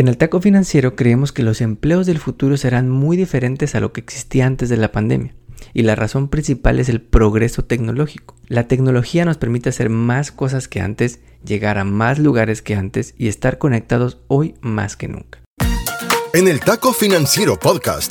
En el taco financiero creemos que los empleos del futuro serán muy diferentes a lo que existía antes de la pandemia. Y la razón principal es el progreso tecnológico. La tecnología nos permite hacer más cosas que antes, llegar a más lugares que antes y estar conectados hoy más que nunca. En el Taco Financiero Podcast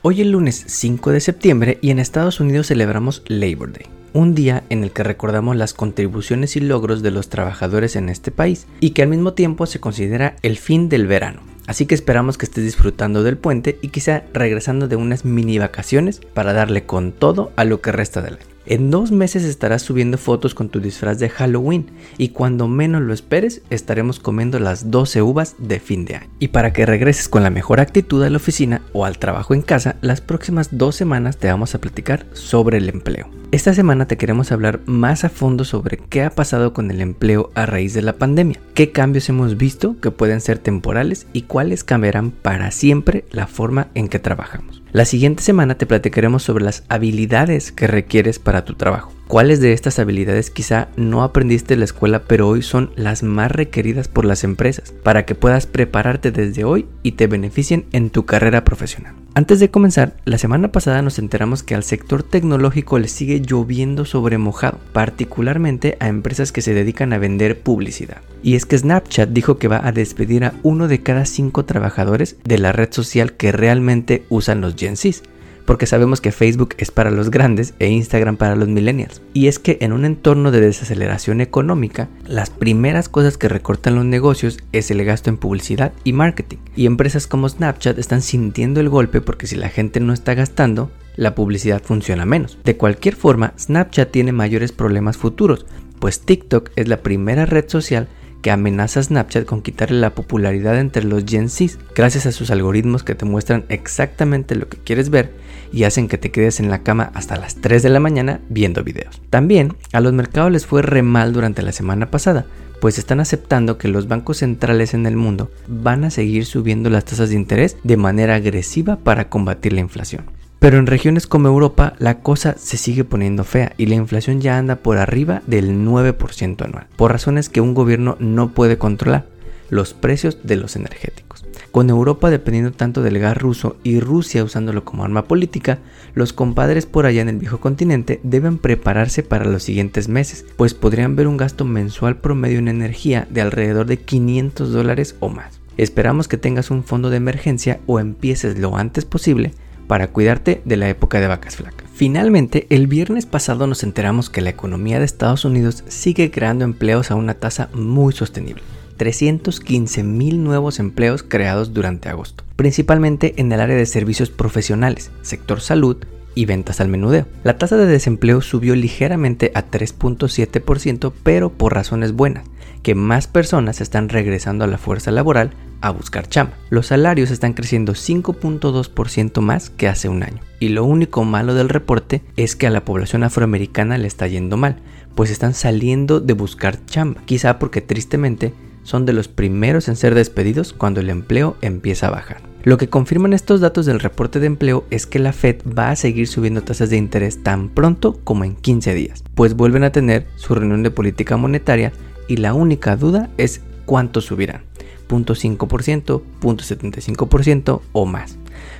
Hoy es lunes 5 de septiembre y en Estados Unidos celebramos Labor Day, un día en el que recordamos las contribuciones y logros de los trabajadores en este país y que al mismo tiempo se considera el fin del verano. Así que esperamos que estés disfrutando del puente y quizá regresando de unas mini vacaciones para darle con todo a lo que resta del año. En dos meses estarás subiendo fotos con tu disfraz de Halloween y cuando menos lo esperes estaremos comiendo las 12 uvas de fin de año. Y para que regreses con la mejor actitud a la oficina o al trabajo en casa, las próximas dos semanas te vamos a platicar sobre el empleo. Esta semana te queremos hablar más a fondo sobre qué ha pasado con el empleo a raíz de la pandemia, qué cambios hemos visto que pueden ser temporales y cuáles cambiarán para siempre la forma en que trabajamos. La siguiente semana te platicaremos sobre las habilidades que requieres para tu trabajo. ¿Cuáles de estas habilidades quizá no aprendiste en la escuela pero hoy son las más requeridas por las empresas para que puedas prepararte desde hoy y te beneficien en tu carrera profesional? Antes de comenzar, la semana pasada nos enteramos que al sector tecnológico le sigue lloviendo sobre mojado, particularmente a empresas que se dedican a vender publicidad. Y es que Snapchat dijo que va a despedir a uno de cada cinco trabajadores de la red social que realmente usan los Gen Zs porque sabemos que Facebook es para los grandes e Instagram para los millennials. Y es que en un entorno de desaceleración económica, las primeras cosas que recortan los negocios es el gasto en publicidad y marketing. Y empresas como Snapchat están sintiendo el golpe porque si la gente no está gastando, la publicidad funciona menos. De cualquier forma, Snapchat tiene mayores problemas futuros, pues TikTok es la primera red social que amenaza a Snapchat con quitarle la popularidad entre los Gen Z gracias a sus algoritmos que te muestran exactamente lo que quieres ver y hacen que te quedes en la cama hasta las 3 de la mañana viendo videos. También a los mercados les fue re mal durante la semana pasada, pues están aceptando que los bancos centrales en el mundo van a seguir subiendo las tasas de interés de manera agresiva para combatir la inflación. Pero en regiones como Europa la cosa se sigue poniendo fea y la inflación ya anda por arriba del 9% anual, por razones que un gobierno no puede controlar, los precios de los energéticos. Con Europa dependiendo tanto del gas ruso y Rusia usándolo como arma política, los compadres por allá en el viejo continente deben prepararse para los siguientes meses, pues podrían ver un gasto mensual promedio en energía de alrededor de 500 dólares o más. Esperamos que tengas un fondo de emergencia o empieces lo antes posible para cuidarte de la época de vacas flacas. Finalmente, el viernes pasado nos enteramos que la economía de Estados Unidos sigue creando empleos a una tasa muy sostenible. 315 mil nuevos empleos creados durante agosto, principalmente en el área de servicios profesionales, sector salud y ventas al menudeo. La tasa de desempleo subió ligeramente a 3.7%, pero por razones buenas, que más personas están regresando a la fuerza laboral a buscar chamba. Los salarios están creciendo 5.2% más que hace un año. Y lo único malo del reporte es que a la población afroamericana le está yendo mal, pues están saliendo de buscar chamba, quizá porque tristemente son de los primeros en ser despedidos cuando el empleo empieza a bajar. Lo que confirman estos datos del reporte de empleo es que la Fed va a seguir subiendo tasas de interés tan pronto como en 15 días, pues vuelven a tener su reunión de política monetaria y la única duda es cuánto subirán, 0.5%, 0.75% o más.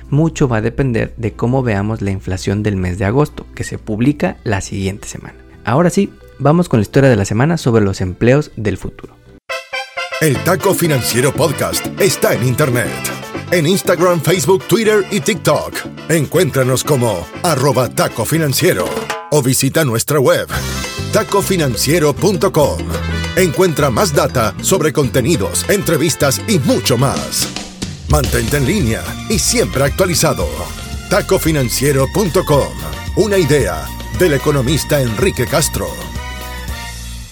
Mucho va a depender de cómo veamos la inflación del mes de agosto, que se publica la siguiente semana. Ahora sí, vamos con la historia de la semana sobre los empleos del futuro. El Taco Financiero Podcast está en Internet. En Instagram, Facebook, Twitter y TikTok. Encuéntranos como arroba taco financiero o visita nuestra web tacofinanciero.com. Encuentra más data sobre contenidos, entrevistas y mucho más. Mantente en línea y siempre actualizado. tacofinanciero.com. Una idea del economista Enrique Castro.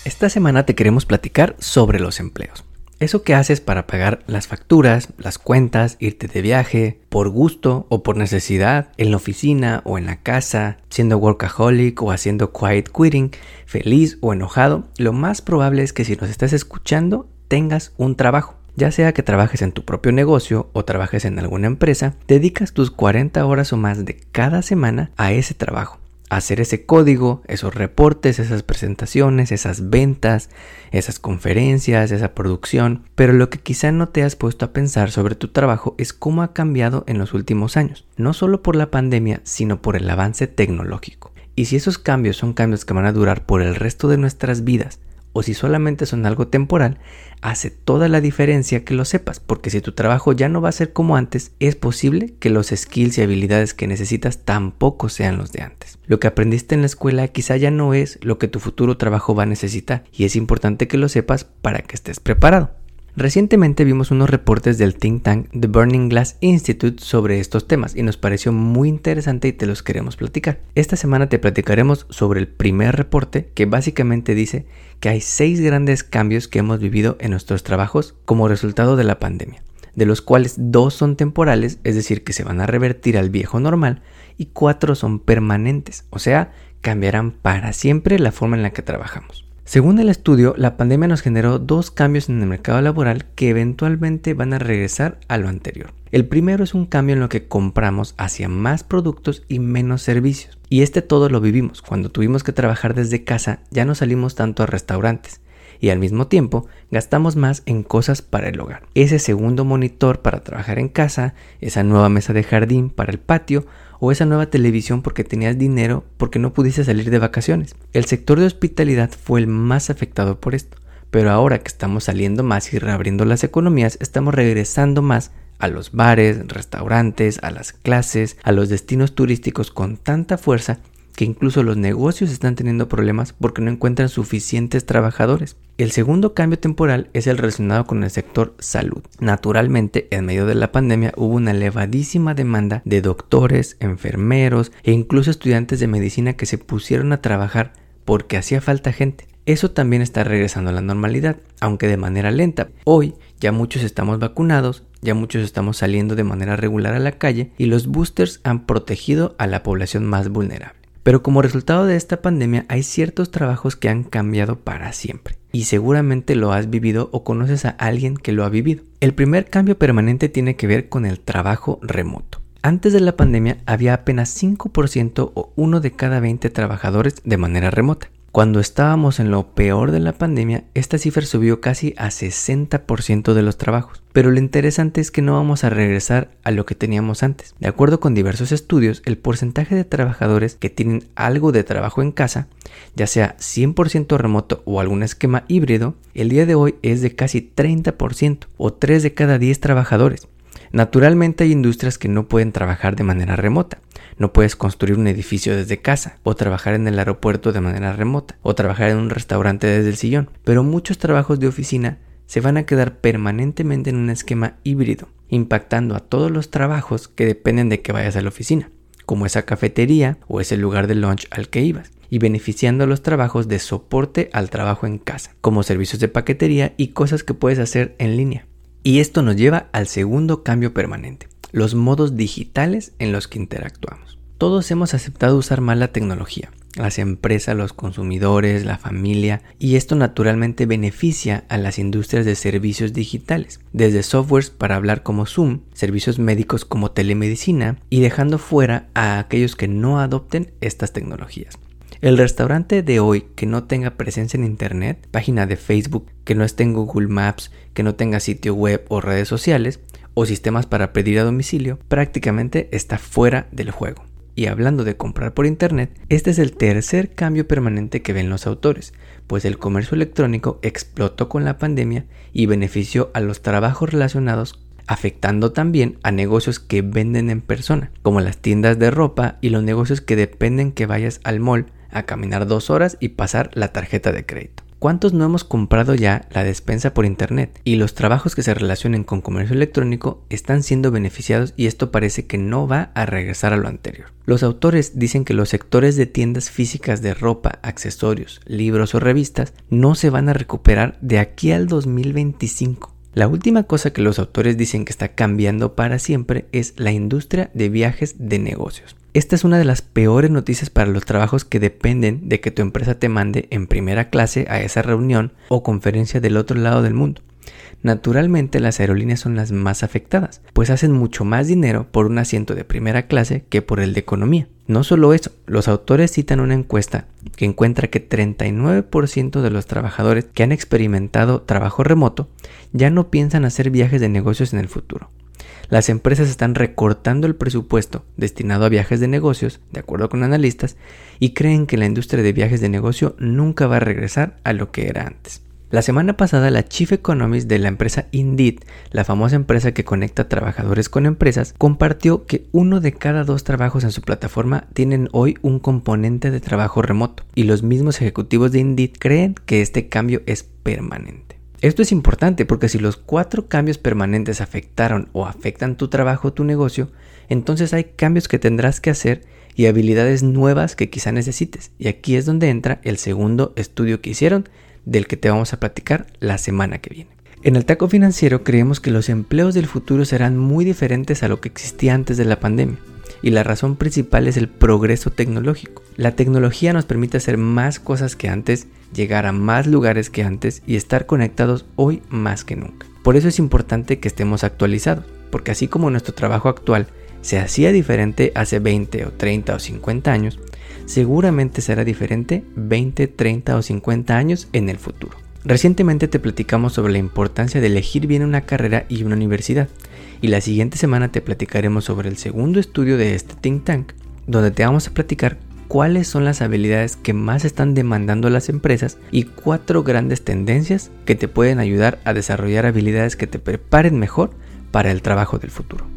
Esta semana te queremos platicar sobre los empleos. Eso que haces para pagar las facturas, las cuentas, irte de viaje, por gusto o por necesidad, en la oficina o en la casa, siendo workaholic o haciendo quiet quitting, feliz o enojado, lo más probable es que si nos estás escuchando tengas un trabajo. Ya sea que trabajes en tu propio negocio o trabajes en alguna empresa, dedicas tus 40 horas o más de cada semana a ese trabajo hacer ese código, esos reportes, esas presentaciones, esas ventas, esas conferencias, esa producción, pero lo que quizá no te has puesto a pensar sobre tu trabajo es cómo ha cambiado en los últimos años, no solo por la pandemia, sino por el avance tecnológico. Y si esos cambios son cambios que van a durar por el resto de nuestras vidas, o si solamente son algo temporal, hace toda la diferencia que lo sepas, porque si tu trabajo ya no va a ser como antes, es posible que los skills y habilidades que necesitas tampoco sean los de antes. Lo que aprendiste en la escuela quizá ya no es lo que tu futuro trabajo va a necesitar, y es importante que lo sepas para que estés preparado. Recientemente vimos unos reportes del think tank The Burning Glass Institute sobre estos temas y nos pareció muy interesante y te los queremos platicar. Esta semana te platicaremos sobre el primer reporte que básicamente dice que hay seis grandes cambios que hemos vivido en nuestros trabajos como resultado de la pandemia, de los cuales dos son temporales, es decir, que se van a revertir al viejo normal, y cuatro son permanentes, o sea, cambiarán para siempre la forma en la que trabajamos. Según el estudio, la pandemia nos generó dos cambios en el mercado laboral que eventualmente van a regresar a lo anterior. El primero es un cambio en lo que compramos hacia más productos y menos servicios. Y este todo lo vivimos. Cuando tuvimos que trabajar desde casa ya no salimos tanto a restaurantes y al mismo tiempo gastamos más en cosas para el hogar. Ese segundo monitor para trabajar en casa, esa nueva mesa de jardín para el patio o esa nueva televisión porque tenías dinero porque no pudiste salir de vacaciones. El sector de hospitalidad fue el más afectado por esto, pero ahora que estamos saliendo más y reabriendo las economías, estamos regresando más a los bares, restaurantes, a las clases, a los destinos turísticos con tanta fuerza que incluso los negocios están teniendo problemas porque no encuentran suficientes trabajadores. El segundo cambio temporal es el relacionado con el sector salud. Naturalmente, en medio de la pandemia hubo una elevadísima demanda de doctores, enfermeros e incluso estudiantes de medicina que se pusieron a trabajar porque hacía falta gente. Eso también está regresando a la normalidad, aunque de manera lenta. Hoy ya muchos estamos vacunados, ya muchos estamos saliendo de manera regular a la calle y los boosters han protegido a la población más vulnerable. Pero como resultado de esta pandemia hay ciertos trabajos que han cambiado para siempre. Y seguramente lo has vivido o conoces a alguien que lo ha vivido. El primer cambio permanente tiene que ver con el trabajo remoto. Antes de la pandemia había apenas 5% o uno de cada 20 trabajadores de manera remota. Cuando estábamos en lo peor de la pandemia, esta cifra subió casi a 60% de los trabajos. Pero lo interesante es que no vamos a regresar a lo que teníamos antes. De acuerdo con diversos estudios, el porcentaje de trabajadores que tienen algo de trabajo en casa, ya sea 100% remoto o algún esquema híbrido, el día de hoy es de casi 30% o 3 de cada 10 trabajadores. Naturalmente hay industrias que no pueden trabajar de manera remota. No puedes construir un edificio desde casa, o trabajar en el aeropuerto de manera remota, o trabajar en un restaurante desde el sillón. Pero muchos trabajos de oficina se van a quedar permanentemente en un esquema híbrido, impactando a todos los trabajos que dependen de que vayas a la oficina, como esa cafetería o ese lugar de lunch al que ibas, y beneficiando a los trabajos de soporte al trabajo en casa, como servicios de paquetería y cosas que puedes hacer en línea. Y esto nos lleva al segundo cambio permanente, los modos digitales en los que interactuamos. Todos hemos aceptado usar mal la tecnología, las empresas, los consumidores, la familia, y esto naturalmente beneficia a las industrias de servicios digitales, desde softwares para hablar como Zoom, servicios médicos como telemedicina, y dejando fuera a aquellos que no adopten estas tecnologías. El restaurante de hoy que no tenga presencia en Internet, página de Facebook, que no esté en Google Maps, que no tenga sitio web o redes sociales, o sistemas para pedir a domicilio, prácticamente está fuera del juego. Y hablando de comprar por Internet, este es el tercer cambio permanente que ven los autores, pues el comercio electrónico explotó con la pandemia y benefició a los trabajos relacionados afectando también a negocios que venden en persona, como las tiendas de ropa y los negocios que dependen que vayas al mall a caminar dos horas y pasar la tarjeta de crédito. ¿Cuántos no hemos comprado ya la despensa por internet? Y los trabajos que se relacionen con comercio electrónico están siendo beneficiados y esto parece que no va a regresar a lo anterior. Los autores dicen que los sectores de tiendas físicas de ropa, accesorios, libros o revistas no se van a recuperar de aquí al 2025. La última cosa que los autores dicen que está cambiando para siempre es la industria de viajes de negocios. Esta es una de las peores noticias para los trabajos que dependen de que tu empresa te mande en primera clase a esa reunión o conferencia del otro lado del mundo. Naturalmente las aerolíneas son las más afectadas, pues hacen mucho más dinero por un asiento de primera clase que por el de economía. No solo eso, los autores citan una encuesta que encuentra que 39% de los trabajadores que han experimentado trabajo remoto ya no piensan hacer viajes de negocios en el futuro. Las empresas están recortando el presupuesto destinado a viajes de negocios, de acuerdo con analistas, y creen que la industria de viajes de negocio nunca va a regresar a lo que era antes. La semana pasada la Chief Economist de la empresa Indeed, la famosa empresa que conecta trabajadores con empresas, compartió que uno de cada dos trabajos en su plataforma tienen hoy un componente de trabajo remoto y los mismos ejecutivos de Indeed creen que este cambio es permanente. Esto es importante porque si los cuatro cambios permanentes afectaron o afectan tu trabajo o tu negocio, entonces hay cambios que tendrás que hacer y habilidades nuevas que quizá necesites. Y aquí es donde entra el segundo estudio que hicieron, del que te vamos a platicar la semana que viene. En el taco financiero creemos que los empleos del futuro serán muy diferentes a lo que existía antes de la pandemia y la razón principal es el progreso tecnológico. La tecnología nos permite hacer más cosas que antes, llegar a más lugares que antes y estar conectados hoy más que nunca. Por eso es importante que estemos actualizados, porque así como nuestro trabajo actual se hacía diferente hace 20 o 30 o 50 años, seguramente será diferente 20, 30 o 50 años en el futuro. Recientemente te platicamos sobre la importancia de elegir bien una carrera y una universidad, y la siguiente semana te platicaremos sobre el segundo estudio de este think tank, donde te vamos a platicar cuáles son las habilidades que más están demandando las empresas y cuatro grandes tendencias que te pueden ayudar a desarrollar habilidades que te preparen mejor para el trabajo del futuro.